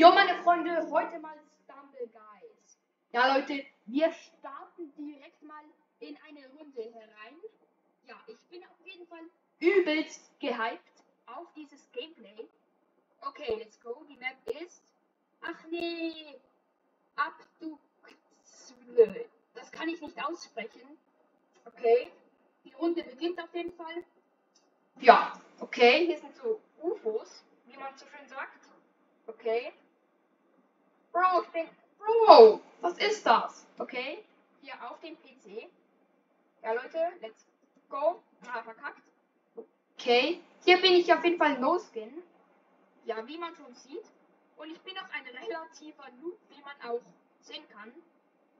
Jo, meine Freunde, heute mal Stumble Guys. Ja, Leute, wir starten direkt mal in eine Runde herein. Ja, ich bin auf jeden Fall übelst gehypt auf dieses Gameplay. Okay, let's go. Die Map ist. Ach nee. Abduktion. Das kann ich nicht aussprechen. Okay. Die Runde beginnt auf jeden Fall. Ja, okay. Hier sind so UFOs, wie man so schön sagt. Okay. Ich bin. Bro, was ist das? Okay. Hier auf dem PC. Ja, Leute, let's go. Ah, verkackt. Okay. Hier bin ich auf jeden Fall No Skin. Ja, wie man schon sieht. Und ich bin auch ein relativer Noob, wie man auch sehen kann.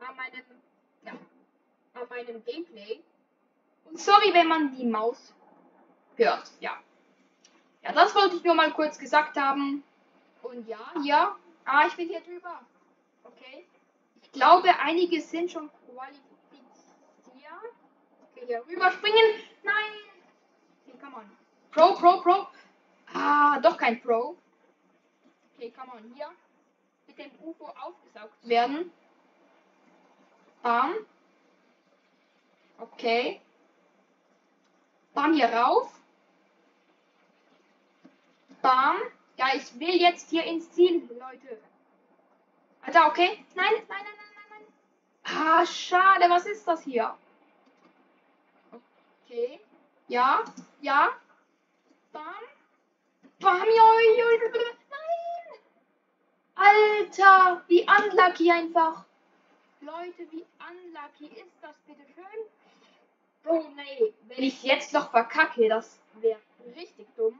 An meinem, ja, an meinem Gameplay. Und sorry, wenn man die Maus hört. Ja. Ja, das wollte ich nur mal kurz gesagt haben. Und ja, ja. Ah, ich bin hier drüber. Okay. Ich glaube, einige sind schon qualifiziert. Okay, hier rüberspringen. Nein. Okay, come on. Pro, Pro, Pro. Ah, doch kein Pro. Okay, come on. Hier. Mit dem UFO aufgesaugt werden. Bam. Okay. Bam hier rauf. Bam. Ja, ich will jetzt hier ins Ziel, Leute. Alter, okay. Nein, nein, nein, nein, nein, nein. Ah, schade. Was ist das hier? Okay. Ja, ja. Bam. Bam, joi, joi. Nein. Alter, wie unlucky einfach. Leute, wie unlucky ist das bitte schön? Oh nee, wenn ich jetzt noch verkacke, das wäre richtig dumm.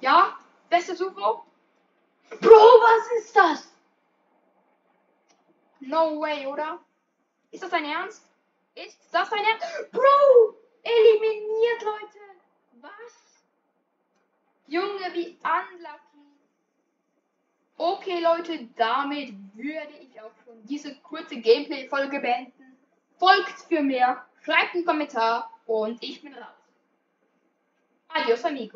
Ja, bestes UFO. Bro, was ist das? No way, oder? Ist das dein Ernst? Ist das dein Ernst? Bro, eliminiert, Leute. Was? Junge, wie unlucky. Okay, Leute, damit würde ich auch schon diese kurze Gameplay-Folge beenden. Folgt für mehr, schreibt einen Kommentar und ich bin raus. Adios, amigo.